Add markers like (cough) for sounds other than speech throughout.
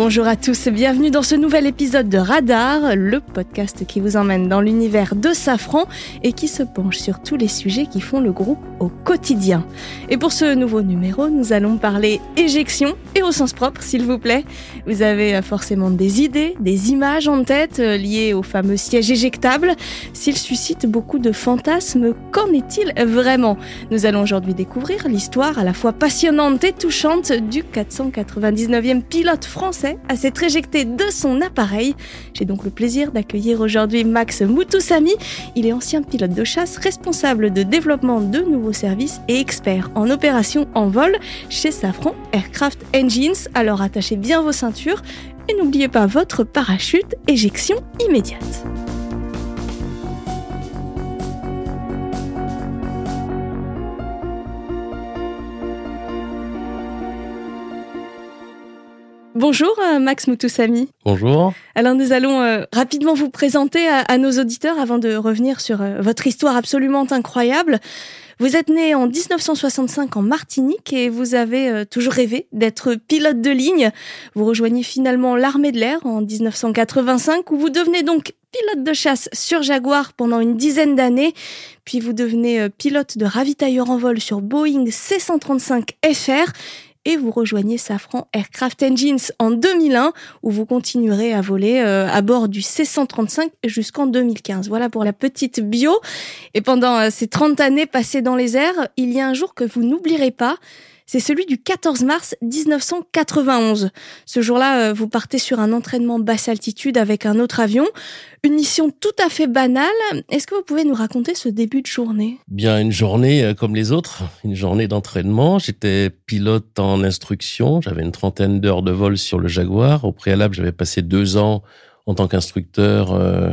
Bonjour à tous, bienvenue dans ce nouvel épisode de Radar, le podcast qui vous emmène dans l'univers de Safran et qui se penche sur tous les sujets qui font le groupe au quotidien. Et pour ce nouveau numéro, nous allons parler éjection et au sens propre, s'il vous plaît. Vous avez euh, forcément des idées, des images en tête euh, liées au fameux siège éjectable. S'il suscite beaucoup de fantasmes, qu'en est-il vraiment? Nous allons aujourd'hui découvrir l'histoire à la fois passionnante et touchante du 499e pilote français à s'être éjecté de son appareil. J'ai donc le plaisir d'accueillir aujourd'hui Max Moutoussami. Il est ancien pilote de chasse, responsable de développement de nouveaux services et expert en opération en vol chez Safran Aircraft Engines. Alors attachez bien vos ceintures et n'oubliez pas votre parachute, éjection immédiate. Bonjour euh, Max Moutoussami. Bonjour. Alors nous allons euh, rapidement vous présenter à, nos auditeurs avant de revenir sur euh, votre histoire absolument incroyable. Vous êtes né en 1965 en Martinique et vous avez toujours rêvé d'être pilote de ligne. Vous rejoignez finalement l'armée de l'air en 1985 où vous devenez donc pilote de chasse sur Jaguar pendant une dizaine d'années, puis vous devenez pilote de ravitailleur en vol sur Boeing C-135 FR et vous rejoignez Safran Aircraft Engines en 2001 où vous continuerez à voler euh, à bord du C-135 jusqu'en 2015. Voilà pour la petite bio. Et pendant euh, ces 30 années passées dans les airs, il y a un jour que vous n'oublierez pas, c'est celui du 14 mars 1991. Ce jour-là, euh, vous partez sur un entraînement basse altitude avec un autre avion. Une mission tout à fait banale. Est-ce que vous pouvez nous raconter ce début de journée? Bien, une journée euh, comme les autres, une journée d'entraînement. J'étais pilote en instruction. J'avais une trentaine d'heures de vol sur le Jaguar. Au préalable, j'avais passé deux ans en tant qu'instructeur euh,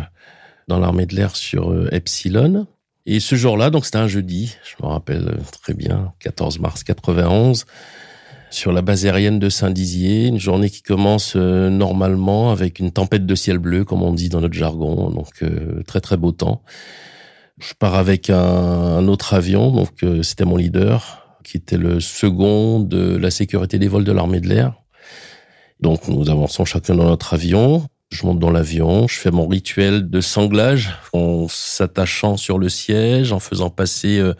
dans l'armée de l'air sur Epsilon. Et ce jour-là, donc c'était un jeudi, je me rappelle très bien, 14 mars 91, sur la base aérienne de Saint-Dizier, une journée qui commence euh, normalement avec une tempête de ciel bleu, comme on dit dans notre jargon, donc euh, très très beau temps. Je pars avec un, autre avion, donc euh, c'était mon leader, qui était le second de la sécurité des vols de l'armée de l'air. Donc nous avançons chacun dans notre avion. Je monte dans l'avion, je fais mon rituel de sanglage en s'attachant sur le siège, en faisant passer euh,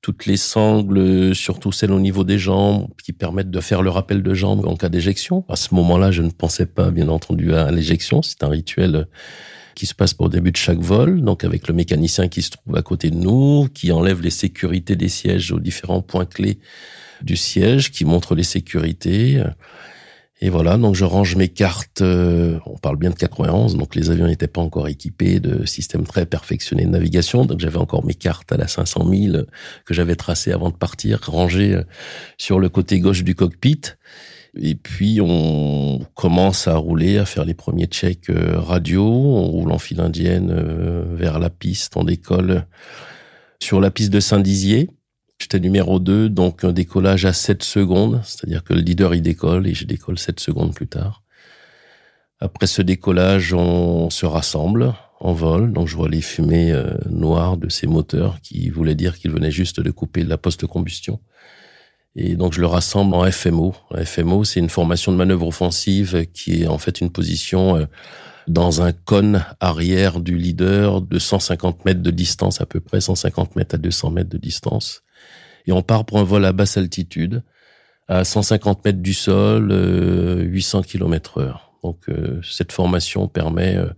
toutes les sangles, surtout celles au niveau des jambes, qui permettent de faire le rappel de jambes en cas d'éjection. À ce moment-là, je ne pensais pas, bien entendu, à l'éjection. C'est un rituel euh, qui se passe au début de chaque vol, donc avec le mécanicien qui se trouve à côté de nous, qui enlève les sécurités des sièges aux différents points clés du siège, qui montre les sécurités. Et voilà, donc je range mes cartes. Euh, on parle bien de 91, donc les avions n'étaient pas encore équipés de systèmes très perfectionnés de navigation. Donc j'avais encore mes cartes à la 500 000 que j'avais tracées avant de partir, rangées euh, sur le côté gauche du cockpit. Et puis on commence à rouler, à faire les premiers checks euh, radio. On roule en file indienne vers la piste. On décolle sur la piste de Saint-Dizier. J'étais numéro 2, donc un décollage à 7 secondes, c'est-à-dire que le leader il décolle et je décolle 7 secondes plus tard. Après ce décollage, on se rassemble en vol, donc je vois les fumées euh, noires de ces moteurs qui voulaient dire qu'ils venaient juste de couper la post-combustion. Et donc je le rassemble en FMO. FMO, c'est une formation de manœuvre offensive qui est en fait une position euh, dans un cône arrière du leader de 150 mètres de distance à peu près, 150 mètres à 200 mètres de distance et on part pour un vol à basse altitude, à 150 mètres du sol, 800 km heure. Donc euh, cette formation permet euh,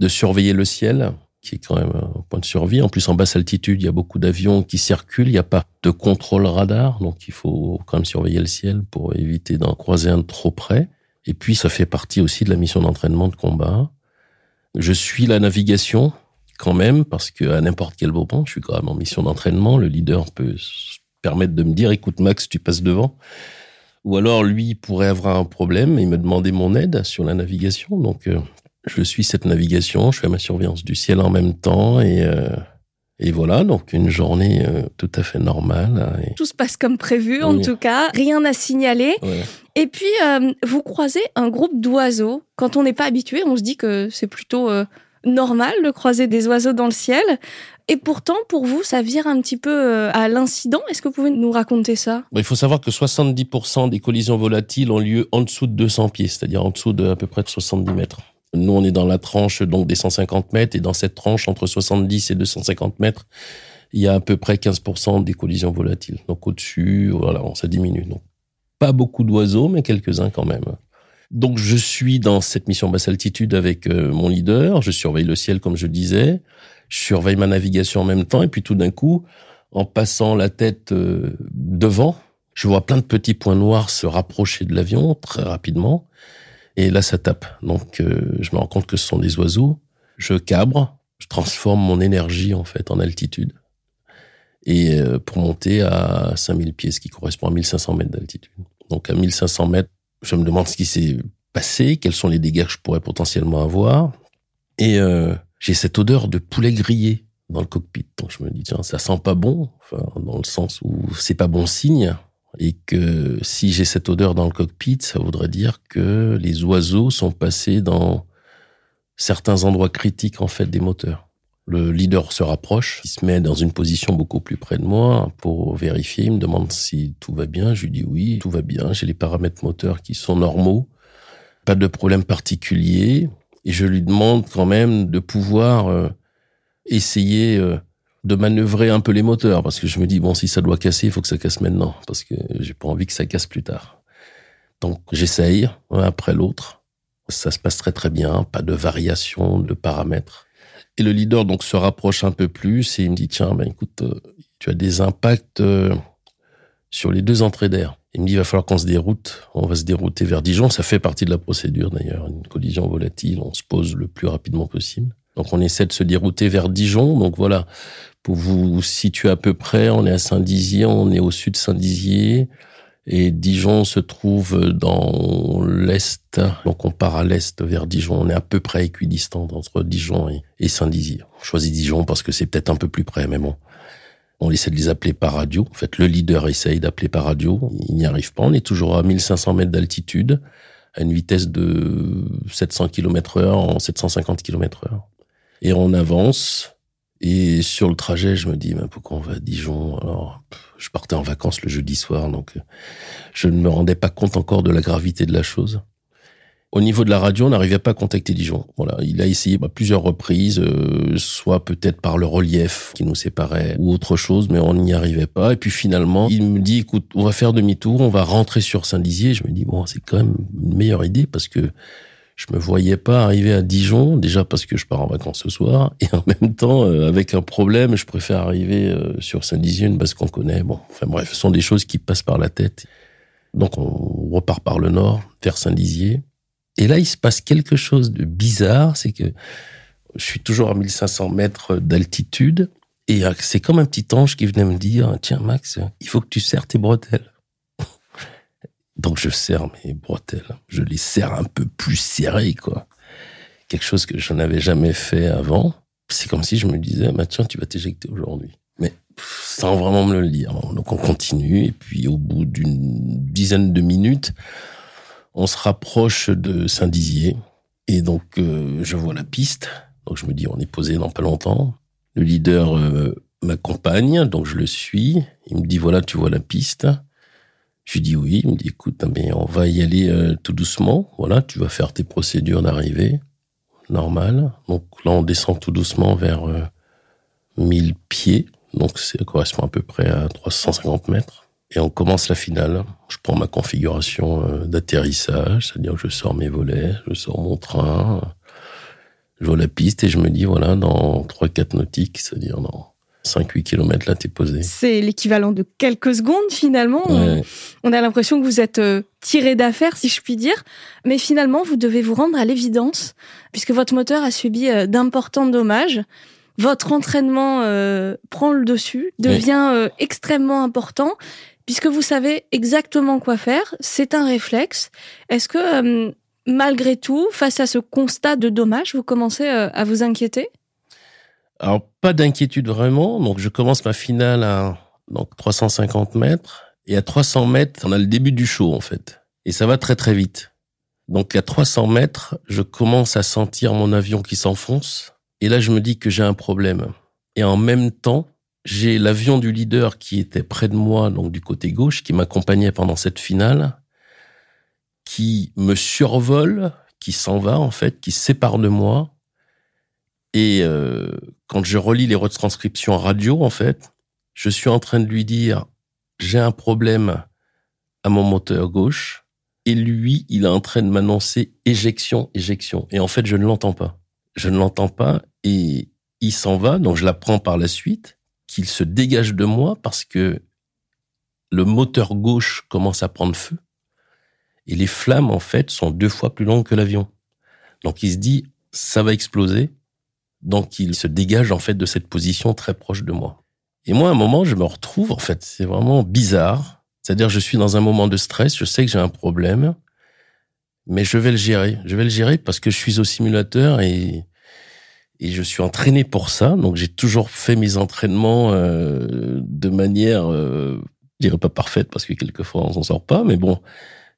de surveiller le ciel, qui est quand même un point de survie. En plus, en basse altitude, il y a beaucoup d'avions qui circulent, il n'y a pas de contrôle radar, donc il faut quand même surveiller le ciel pour éviter d'en croiser un trop près. Et puis, ça fait partie aussi de la mission d'entraînement de combat. Je suis la navigation quand même, parce que à n'importe quel moment, je suis quand même en mission d'entraînement. Le leader peut permettre de me dire, écoute Max, tu passes devant. Ou alors lui pourrait avoir un problème et me demander mon aide sur la navigation. Donc euh, je suis cette navigation, je fais ma surveillance du ciel en même temps et euh, et voilà, donc une journée euh, tout à fait normale. Tout se passe comme prévu, en tout cas, rien à signaler. Et puis, vous croisez un groupe d'oiseaux. Quand on n'est pas habitué, on se dit que c'est plutôt normal de croiser des oiseaux dans le ciel. Et pourtant, pour vous, ça vire un petit peu euh, à l'incident. Est-ce que vous pouvez nous raconter ça? Il faut savoir que 70% des collisions volatiles ont lieu en dessous de 200 pieds, c'est-à-dire en dessous de à peu près de 70 mètres. Nous, on est dans la tranche donc des 150 mètres, et dans cette tranche entre 70 et 250 mètres, il y a à peu près 15% des collisions volatiles. Donc au-dessus, voilà, ça diminue. Donc pas beaucoup d'oiseaux, mais quelques-uns quand même. Donc je suis dans cette mission basse altitude avec euh, mon leader, je surveille le ciel comme je disais, je surveille ma navigation en même temps. Et puis tout d'un coup, en passant la tête euh, devant, je vois plein de petits points noirs se rapprocher de l'avion très rapidement. Et là ça tape. Donc euh, je me rends compte que ce sont des oiseaux, je cabre, je transforme mon énergie en fait en altitude. Et pour monter à 5000 pieds, ce qui correspond à 1500 mètres d'altitude. Donc à 1500 mètres, je me demande ce qui s'est passé, quels sont les dégâts que je pourrais potentiellement avoir. Et euh, j'ai cette odeur de poulet grillé dans le cockpit. Donc je me dis, tiens, ça sent pas bon, enfin, dans le sens où c'est pas bon signe. Et que si j'ai cette odeur dans le cockpit, ça voudrait dire que les oiseaux sont passés dans certains endroits critiques, en fait, des moteurs. Le leader se rapproche, il se met dans une position beaucoup plus près de moi pour vérifier. Il me demande si tout va bien. Je lui dis oui, tout va bien. J'ai les paramètres moteurs qui sont normaux, pas de problème particulier. Et je lui demande quand même de pouvoir euh, essayer euh, de manœuvrer un peu les moteurs parce que je me dis bon si ça doit casser, il faut que ça casse maintenant parce que j'ai pas envie que ça casse plus tard. Donc j'essaye un après l'autre. Ça se passe très très bien, pas de variation de paramètres. Et le leader donc se rapproche un peu plus et il me dit tiens ben écoute euh, tu as des impacts euh, sur les deux entrées d'air. Il me dit il va falloir qu'on se déroute, on va se dérouter vers Dijon, ça fait partie de la procédure d'ailleurs, une collision volatile, on se pose le plus rapidement possible. Donc on essaie de se dérouter vers Dijon. Donc voilà, pour vous situer à peu près, on est à Saint-Dizier, on est au sud de Saint-Dizier. Et Dijon se trouve dans l'est, donc on part à l'est vers Dijon. On est à peu près équidistant entre Dijon et, Saint-Dizier. On choisit Dijon parce que c'est peut-être un peu plus près, mais bon. On essaie de les appeler par radio. En fait, le leader essaye d'appeler par radio. Il n'y arrive pas. On est toujours à 1500 mètres d'altitude, à une vitesse de 700 km heure en 750 km heure. Et on avance. Et sur le trajet, je me dis, mais pourquoi on va à Dijon? Alors, je partais en vacances le jeudi soir, donc euh, je ne me rendais pas compte encore de la gravité de la chose. Au niveau de la radio, on n'arrivait pas à contacter Dijon. Voilà, il a essayé à bah, plusieurs reprises, euh, soit peut-être par le relief qui nous séparait ou autre chose, mais on n'y arrivait pas. Et puis finalement, il me dit, écoute, on va faire demi-tour, on va rentrer sur Saint-Dizier. Je me dis, bon, c'est quand même une meilleure idée parce que je me voyais pas arriver à Dijon, déjà parce que je pars en vacances ce soir, et en même temps, euh, avec un problème, je préfère arriver euh, sur Saint-Dizier, parce qu'on connaît. Bon, enfin bref, ce sont des choses qui passent par la tête. Donc on repart par le nord, vers Saint-Dizier. Et là, il se passe quelque chose de bizarre, c'est que je suis toujours à 1500 mètres d'altitude, et c'est comme un petit ange qui venait me dire, tiens Max, il faut que tu serres tes bretelles. Donc je serre mes bretelles. Je les serre un peu plus serrées, quoi. Quelque chose que je n'avais jamais fait avant. C'est comme si je me disais, bah tiens, tu vas t'éjecter aujourd'hui. Mais sans vraiment me le dire. Donc on continue et puis au bout d'une dizaine de minutes, on se rapproche de Saint-Dizier et donc euh, je vois la piste. Donc je me dis, on est posé dans pas longtemps. Le leader euh, m'accompagne, donc je le suis. Il me dit, voilà, tu vois la piste. Je lui dis oui. Il me dit écoute, mais on va y aller euh, tout doucement. Voilà, tu vas faire tes procédures d'arrivée normal. Donc là, on descend tout doucement vers 1000 euh, pieds. Donc ça correspond à peu près à 350 mètres. Et on commence la finale. Je prends ma configuration euh, d'atterrissage, c'est-à-dire que je sors mes volets, je sors mon train, je vois la piste et je me dis voilà dans 3-4 nautiques, c'est-à-dire dans 5-8 km là, t'es posé. C'est l'équivalent de quelques secondes finalement. On a l'impression que vous êtes euh, tiré d'affaire, si je puis dire. Mais finalement, vous devez vous rendre à l'évidence, puisque votre moteur a subi euh, d'importants dommages. Votre entraînement euh, prend le dessus, devient extrêmement important, puisque vous savez exactement quoi faire. C'est un réflexe. Est-ce que, malgré tout, face à ce constat de dommages, vous commencez à vous inquiéter? Alors, pas d'inquiétude vraiment. Donc, je commence ma finale à donc 350 mètres. Et à 300 mètres, on a le début du show, en fait. Et ça va très, très vite. Donc, à 300 mètres, je commence à sentir mon avion qui s'enfonce. Et là, je me dis que j'ai un problème. Et en même temps, j'ai l'avion du leader qui était près de moi, donc du côté gauche, qui m'accompagnait pendant cette finale, qui me survole, qui s'en va en fait, qui sépare de moi. Et euh, quand je relis les retranscriptions radio, en fait, je suis en train de lui dire j'ai un problème à mon moteur gauche. Et lui, il est en train de m'annoncer éjection, éjection. Et en fait, je ne l'entends pas. Je ne l'entends pas et il s'en va. Donc, je l'apprends par la suite qu'il se dégage de moi parce que le moteur gauche commence à prendre feu. Et les flammes, en fait, sont deux fois plus longues que l'avion. Donc, il se dit, ça va exploser. Donc, il se dégage, en fait, de cette position très proche de moi. Et moi, à un moment, je me retrouve, en fait, c'est vraiment bizarre. C'est-à-dire, je suis dans un moment de stress, je sais que j'ai un problème, mais je vais le gérer. Je vais le gérer parce que je suis au simulateur et, et je suis entraîné pour ça. Donc, j'ai toujours fait mes entraînements euh, de manière, euh, je dirais pas parfaite parce que quelquefois on s'en sort pas, mais bon,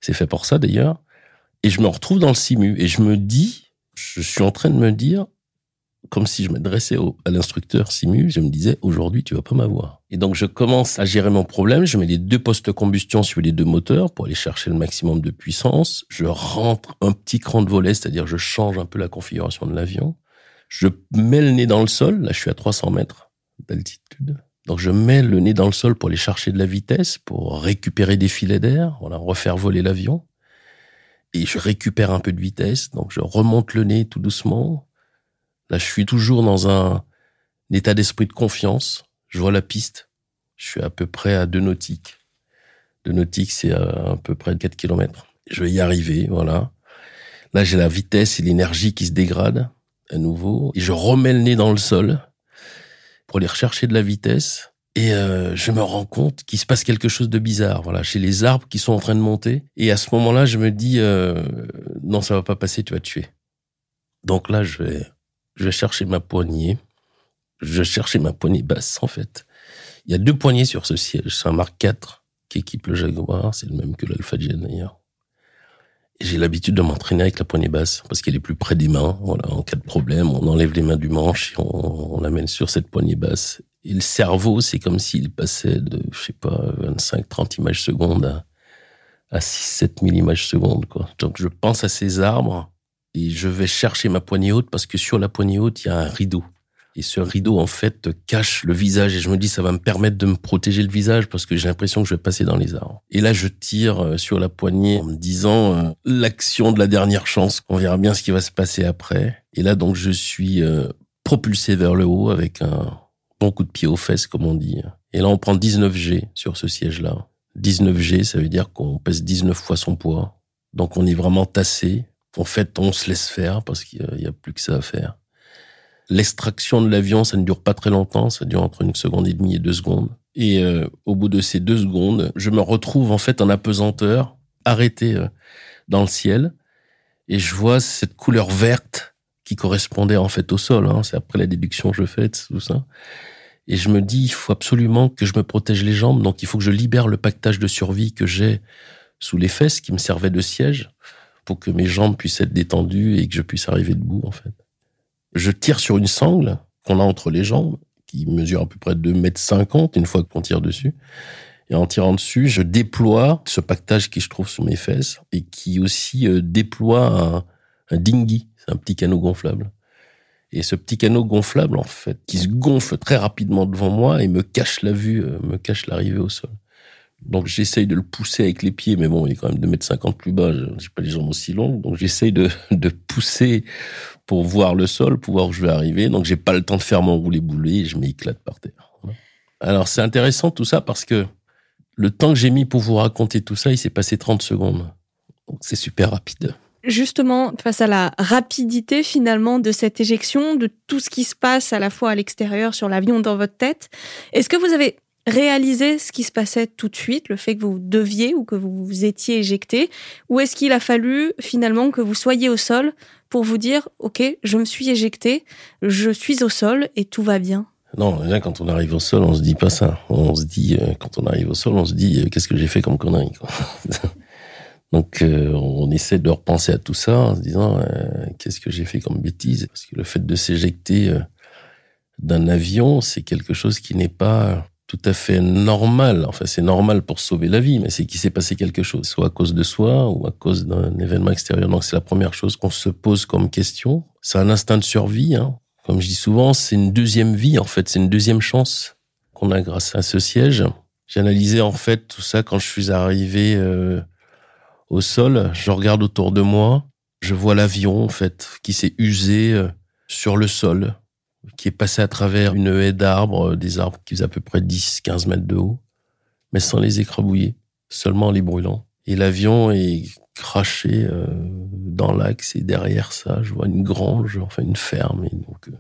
c'est fait pour ça d'ailleurs. Et je me retrouve dans le simu et je me dis, je suis en train de me dire, comme si je m'adressais à l'instructeur Simu, je me disais, aujourd'hui, tu vas pas m'avoir. Et donc, je commence à gérer mon problème. Je mets les deux postes combustion sur les deux moteurs pour aller chercher le maximum de puissance. Je rentre un petit cran de volet, c'est-à-dire je change un peu la configuration de l'avion. Je mets le nez dans le sol. Là, je suis à 300 mètres d'altitude. Donc, je mets le nez dans le sol pour aller chercher de la vitesse, pour récupérer des filets d'air, voilà, refaire voler l'avion. Et je récupère un peu de vitesse. Donc, je remonte le nez tout doucement Là, je suis toujours dans un, état d'esprit de confiance. Je vois la piste. Je suis à peu près à deux nautiques. Deux nautiques, c'est à, peu près 4 kilomètres. Je vais y arriver, voilà. Là, j'ai la vitesse et l'énergie qui se dégradent à nouveau. Et je remets le nez dans le sol pour aller rechercher de la vitesse. Et euh, je me rends compte qu'il se passe quelque chose de bizarre. Voilà, chez les arbres qui sont en train de monter. Et à ce moment-là, je me dis euh, non, ça va pas passer, tu vas tuer. Donc là, je vais je vais chercher ma poignée. Je vais chercher ma poignée basse, en fait. Il y a deux poignées sur ce siège. C'est un Mark IV qui équipe le Jaguar. C'est le même que l'Alpha Gen, d'ailleurs. J'ai l'habitude de m'entraîner avec la poignée basse parce qu'elle est plus près des mains. Voilà, en cas de problème, on enlève les mains du manche et on, l'amène sur cette poignée basse. Et le cerveau, c'est comme s'il passait de, je sais pas, 25, 30 images secondes à, à 6, 7 000 images secondes. Donc, je pense à ces arbres et je vais chercher ma poignée haute parce que sur la poignée haute, il y a un rideau. Et ce rideau, en fait, cache le visage. Et je me dis, ça va me permettre de me protéger le visage parce que j'ai l'impression que je vais passer dans les arbres. Et là, je tire euh, sur la poignée en me disant, euh, l'action de la dernière chance. On verra bien ce qui va se passer après. Et là, donc, je suis euh, propulsé vers le haut avec un bon coup de pied aux fesses, comme on dit. Et là, on prend 19 G sur ce siège-là. 19 G, ça veut dire qu'on pèse 19 fois son poids. Donc, on est vraiment tassé en fait, on se laisse faire parce qu'il n'y a, plus que ça à faire. L'extraction de l'avion, ça ne dure pas très longtemps, ça dure entre une seconde et demie et deux secondes. Et euh, au bout de ces deux secondes, je me retrouve en fait en apesanteur, arrêté euh, dans le ciel, et je vois cette couleur verte qui correspondait en fait au sol. Hein. C'est après la déduction que je fais, tout ça. Et je me dis, il faut absolument que je me protège les jambes, donc il faut que je libère le pactage de survie que j'ai sous les fesses qui me servait de siège pour que mes jambes puissent être détendues et que je puisse arriver debout, en fait. Je tire sur une sangle qu'on a entre les jambes, qui mesure à peu près 2 mètres 50 une fois qu'on tire dessus. Et en tirant dessus, je déploie ce pactage qui se trouve sur mes fesses et qui aussi euh, déploie un, un dinghy, c'est un petit canot gonflable. Et ce petit canot gonflable, en fait, qui se gonfle très rapidement devant moi et me cache la vue, euh, me cache l'arrivée au sol. Donc j'essaye de le pousser avec les pieds, mais bon, il est quand même 2 mètres 50 plus bas, j'ai pas les jambes aussi longues, donc j'essaye de, (laughs) de pousser pour voir le sol, pour voir où je vais arriver. Donc j'ai pas le temps de faire mon roulé boulet, et je m'éclate par terre. Alors c'est intéressant tout ça parce que le temps que j'ai mis pour vous raconter tout ça, il s'est passé 30 secondes. Donc c'est super rapide. Justement, face à la rapidité finalement de cette éjection, de tout ce qui se passe à la fois à l'extérieur, sur l'avion, dans votre tête, est-ce que vous avez réaliser ce qui se passait tout de suite, le fait que vous deviez ou que vous étiez éjecté, ou est-ce qu'il a fallu finalement que vous soyez au sol pour vous dire, OK, je me suis éjecté, je suis au sol et tout va bien? Non, quand on arrive au sol, on se dit pas ça. On se dit, euh, quand on arrive au sol, on se dit, euh, qu'est-ce que j'ai fait comme connerie. (laughs) Donc euh, on essaie de repenser à tout ça en se disant qu'est-ce que j'ai fait comme bêtise? Parce que le fait de s'éjecter d'un avion, c'est quelque chose qui n'est pas tout à fait normal. Enfin, c'est normal pour sauver la vie, mais c'est qu'il s'est passé quelque chose, soit à cause de soi ou à cause d'un événement extérieur. Donc c'est la première chose qu'on se pose comme question. C'est un instinct de survie. Hein. Comme je dis souvent, c'est une deuxième vie en fait, c'est une deuxième chance qu'on a grâce à ce siège. J'ai analysé en fait tout ça quand je suis arrivé au sol, je regarde autour de moi, je vois l'avion en fait qui s'est usé euh, sur le sol, qui est passé à travers une haie d'arbres, euh, des arbres qui faisaient à peu près 10-15 mètres de haut, mais sans les écrabouiller, seulement les brûlant. Et l'avion est craché euh, dans l'axe et derrière ça, je vois une grange, enfin une ferme. Et donc,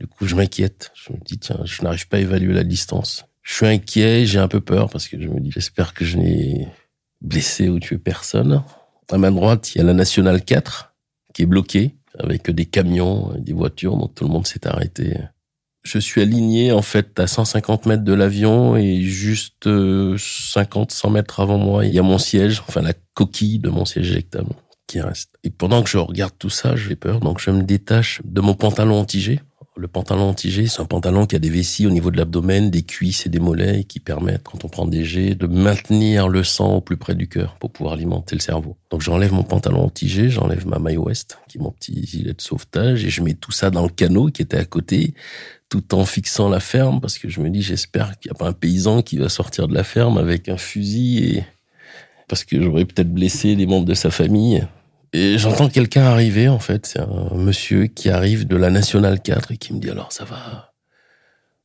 du coup, je m'inquiète. Je me dis, tiens, je n'arrive pas à évaluer la distance. Je suis inquiet, j'ai un peu peur parce que je me dis, j'espère que je n'ai blessé ou tué personne. À ma droite, il y a la nationale 4 qui est bloquée avec des camions, des voitures, donc tout le monde s'est arrêté. Je suis aligné en fait à 150 mètres de l'avion et juste 50, euh, 100 mètres avant moi, il y a mon siège, enfin la coquille de mon siège éjectable qui reste. Et pendant que je regarde tout ça, j'ai peur, donc je me détache de mon pantalon antigé le pantalon anti-G, c'est un pantalon qui a des vessies au niveau de l'abdomen, des cuisses et des mollets qui permettent, quand on prend des G, de maintenir le sang au plus près du cœur pour pouvoir alimenter le cerveau. Donc j'enlève mon pantalon anti-G, j'enlève ma maille ouest, qui est mon petit gilet de sauvetage, et je mets tout ça dans le canot qui était à côté, tout en fixant la ferme, parce que je me dis, j'espère qu'il n'y a pas un paysan qui va sortir de la ferme avec un fusil et parce que j'aurais peut-être blessé des membres de sa famille. J'entends quelqu'un arriver, en fait. C'est un monsieur qui arrive de la Nationale 4 et qui me dit alors ça va?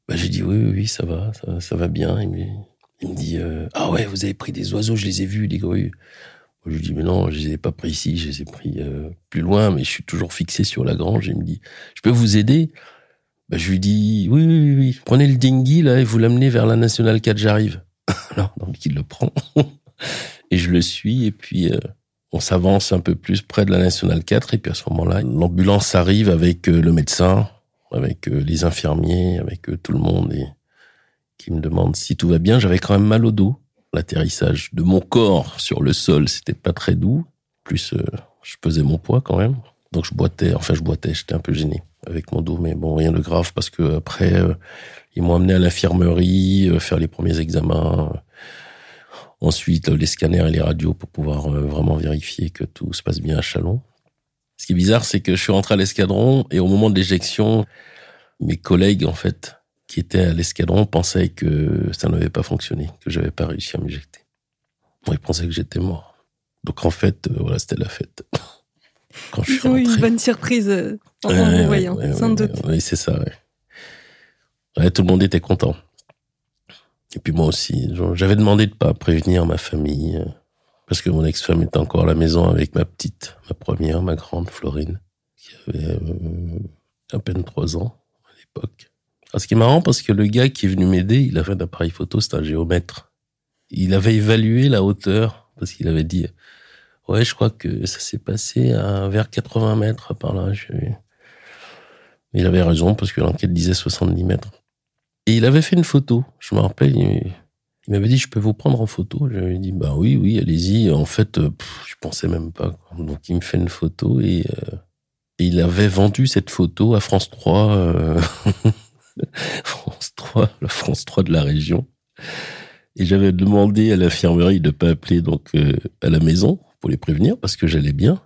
Bah, J'ai dit oui, oui, oui, ça va, ça, va bien. Il me, il me dit euh, ah ouais, vous avez pris des oiseaux, je les ai vus, des grues. je lui dis mais non, je les ai pas pris ici, je les ai pris euh, plus loin, mais je suis toujours fixé sur la grange. Il me dit je peux vous aider? Bah, Je lui dis oui, oui, oui, oui. prenez le dinghy là et vous l'amenez vers la Nationale 4, j'arrive. (laughs) alors donc il le prend (laughs) et je le suis et puis. Euh, on s'avance un peu plus près de la nationale 4 et puis à ce moment-là, l'ambulance arrive avec euh, le médecin, avec euh, les infirmiers, avec euh, tout le monde et qui me demande si tout va bien. J'avais quand même mal au dos. L'atterrissage de mon corps sur le sol, c'était pas très doux. Plus, je pesais mon poids quand même. Donc je boitais, enfin je boitais, j'étais un peu gêné avec mon dos, mais bon, rien de grave parce que après, ils m'ont amené à l'infirmerie, faire les premiers examens Ensuite, les scanners et les radios pour pouvoir euh, vraiment vérifier que tout se passe bien à Chalon. Ce qui est bizarre, c'est que je suis rentré à l'escadron et au moment de l'éjection, mes collègues, en fait, qui étaient à l'escadron, pensaient que ça n'avait pas fonctionné, que j'avais pas réussi à m'éjecter. Ils pensaient que j'étais mort. Donc en fait, euh, voilà, c'était la fête. (laughs) Quand je suis ont eu une bonne surprise euh, en vous voyant, sans doute. Oui, c'est ça. Ouais. tout le monde était content. Et puis moi aussi, j'avais demandé de pas prévenir ma famille euh, parce que mon ex-femme était encore à la maison avec ma petite, ma première, ma grande Florine, qui avait euh, à peine trois ans à l'époque. Ah, ce qui est marrant parce que le gars qui est venu m'aider, il avait un appareil photo, c'est un géomètre. Il avait évalué la hauteur parce qu'il avait dit ouais, je crois que ça s'est passé à vers 80 mètres par là. Il avait raison parce que l'enquête disait 70 mètres. Et il avait fait une photo. Je me rappelle, il, m'avait dit, je peux vous prendre en photo. Ai dit, bah oui, oui, allez-y. En fait, euh, je pensais même pas. Donc il me fait une photo et, euh, il avait vendu cette photo à France 3, euh, (laughs) France 3, la France 3 de la région. Et j'avais demandé à l'infirmerie de pas appeler donc à la maison pour les prévenir parce que j'allais bien.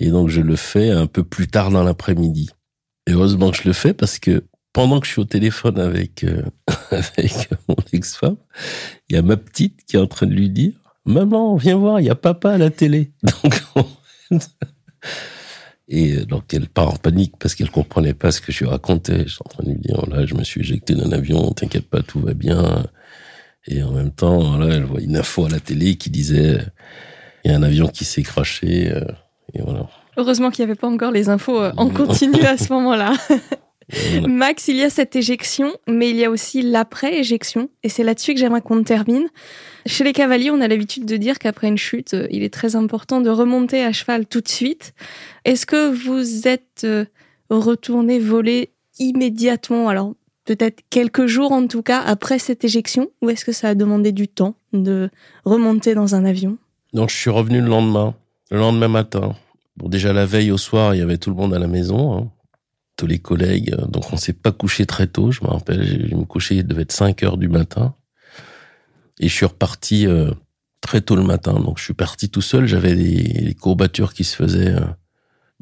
Et donc je le fais un peu plus tard dans l'après-midi. Et heureusement que je le fais parce que pendant que je suis au téléphone avec, euh, (laughs) avec mon ex-femme, il y a ma petite qui est en train de lui dire Maman, viens voir, il y a papa à la télé. Donc, (laughs) et euh, donc elle part en panique parce qu'elle comprenait pas ce que je lui racontais. Je suis en train de lui dire là, je me suis éjecté d'un avion, t'inquiète pas, tout va bien. Et en même temps, là, elle voit une info à la télé qui disait il y a un avion qui s'est craché. Euh, et voilà. Heureusement qu'il n'y avait pas encore les infos en (laughs) continu à ce moment-là. Max, il y a cette éjection, mais il y a aussi l'après-éjection. Et c'est là-dessus que j'aimerais qu'on termine. Chez les cavaliers, on a l'habitude de dire qu'après une chute, euh, il est très important de remonter à cheval tout de suite. Est-ce que vous êtes euh, retourné voler immédiatement Alors, peut-être quelques jours en tout cas après cette éjection Ou est-ce que ça a demandé du temps de remonter dans un avion? Donc je suis revenu le lendemain, le lendemain matin. Bon, déjà la veille au soir, il y avait tout le monde à la maison, hein. Tous les collègues. Donc on s'est pas couché très tôt. Je me rappelle, je me coucher, il devait être 5 heures du matin. Et je suis reparti euh, très tôt le matin. Donc je suis parti tout seul. J'avais des, courbatures qui se faisaient euh,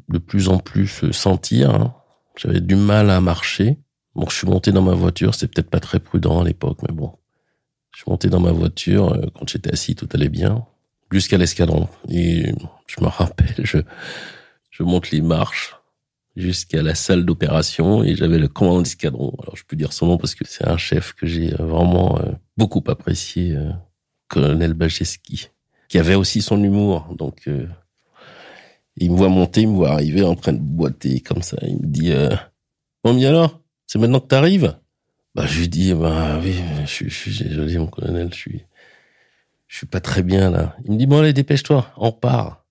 de plus en plus euh, sentir. Hein. J'avais du mal à marcher. Bon, je suis monté dans ma voiture. C'était peut-être pas très prudent à l'époque, mais bon. Je suis monté dans ma voiture. Quand j'étais assis, tout allait bien jusqu'à l'escadron. Et je me rappelle, je monte les marches jusqu'à la salle d'opération et j'avais le commandant d'escadron. Alors je peux dire son nom parce que c'est un chef que j'ai vraiment euh, beaucoup apprécié, euh, colonel Bajeski, qui avait aussi son humour. Donc euh, il me voit monter, il me voit arriver en train de boiter comme ça. Il me dit bon bien alors, c'est maintenant que t'arrives? Bah je lui dis bah oui, je, je suis désolé mon colonel, je suis je suis pas très bien là. Il me dit bon allez dépêche-toi, on part.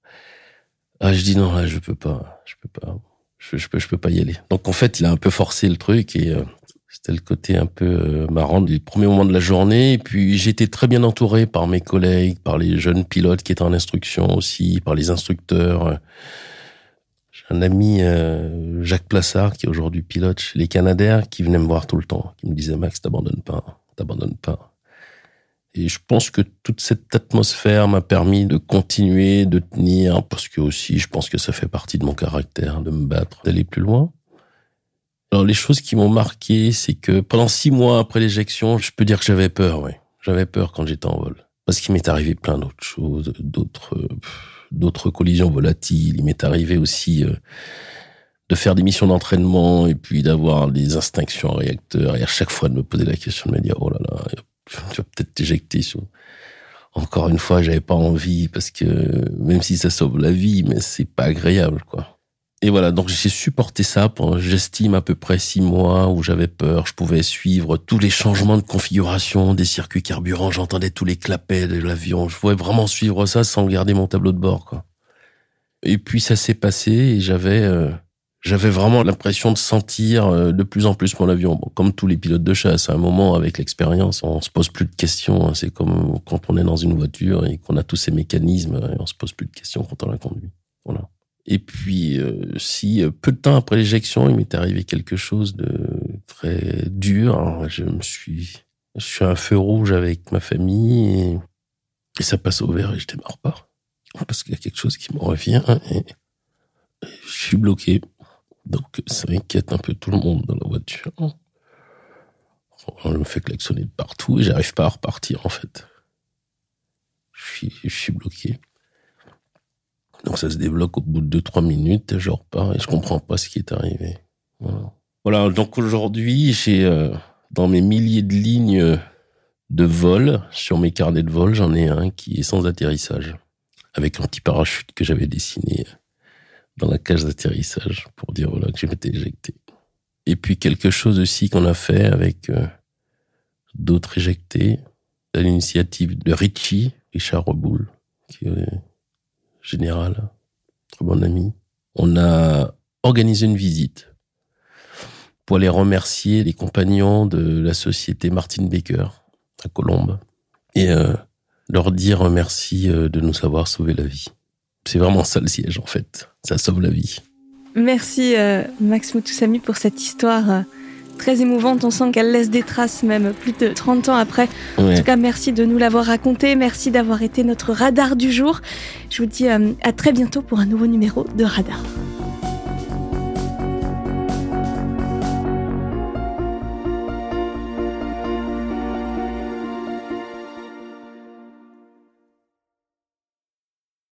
Ah je dis non là je peux pas, je peux pas, je, je peux je peux pas y aller. Donc en fait il a un peu forcé le truc et euh, c'était le côté un peu euh, marrant du premier moment de la journée. Et puis j'étais très bien entouré par mes collègues, par les jeunes pilotes qui étaient en instruction aussi, par les instructeurs. J'ai un ami euh, Jacques Plassard qui est aujourd'hui pilote chez les Canadaires qui venait me voir tout le temps, qui me disait Max t'abandonnes pas, t'abandonnes pas. Et je pense que toute cette atmosphère m'a permis de continuer, de tenir, parce que aussi, je pense que ça fait partie de mon caractère, de me battre, d'aller plus loin. Alors, les choses qui m'ont marqué, c'est que pendant six mois après l'éjection, je peux dire que j'avais peur, oui. J'avais peur quand j'étais en vol. Parce qu'il m'est arrivé plein d'autres choses, d'autres, d'autres collisions volatiles. Il m'est arrivé aussi euh, de faire des missions d'entraînement et puis d'avoir des instinctions en réacteur et à chaque fois de me poser la question de me dire, oh là là, tu vas peut-être t'éjecter. Encore une fois, j'avais pas envie parce que même si ça sauve la vie, mais c'est pas agréable, quoi. Et voilà, donc j'ai supporté ça pendant, j'estime, à peu près six mois où j'avais peur. Je pouvais suivre tous les changements de configuration des circuits carburants. J'entendais tous les clapets de l'avion. Je pouvais vraiment suivre ça sans garder mon tableau de bord, quoi. Et puis ça s'est passé et j'avais euh, j'avais vraiment l'impression de sentir euh, de plus en plus mon avion. comme tous les pilotes de chasse, à un moment, avec l'expérience, on se pose plus de questions. Hein. C'est comme quand on est dans une voiture et qu'on a tous ces mécanismes, et on se pose plus de questions quand on la conduit. Voilà. Et puis, euh, si euh, peu de temps après l'éjection, il m'est arrivé quelque chose de très dur, je me suis, je suis un feu rouge avec ma famille et, et ça passe au vert et je démarre pas parce qu'il y a quelque chose qui me revient et je suis bloqué. Donc ça inquiète un peu tout le monde dans la voiture. On me fait klaxonner de partout et j'arrive pas à repartir en fait. Je suis, bloqué. Donc ça se débloque au bout de 2-3 minutes, je repars et je comprends pas ce qui est arrivé. Voilà. voilà donc aujourd'hui, j'ai euh, dans mes milliers de lignes de vol, sur mes carnets de vol, j'en ai un qui est sans atterrissage, avec un petit parachute que j'avais dessiné dans la cage d'atterrissage pour dire voilà que je m'étais éjecté. Et puis quelque chose aussi qu'on a fait avec euh, d'autres éjectés, à l'initiative de Richie, Richard Reboul, qui est général, très bon ami. On a organisé une visite pour aller remercier les compagnons de la société Martin Baker à Colombes et euh, leur dire merci euh, de nous avoir sauvé la vie. C'est vraiment ça le siège en fait. Ça sauve la vie. Merci euh, Max Moutoussami pour cette histoire euh, très émouvante. On sent qu'elle laisse des traces même plus de 30 ans après. En tout cas, merci de nous l'avoir raconté. Merci d'avoir été notre radar du jour. Je vous dis euh, à très bientôt pour un nouveau numéro de Radar.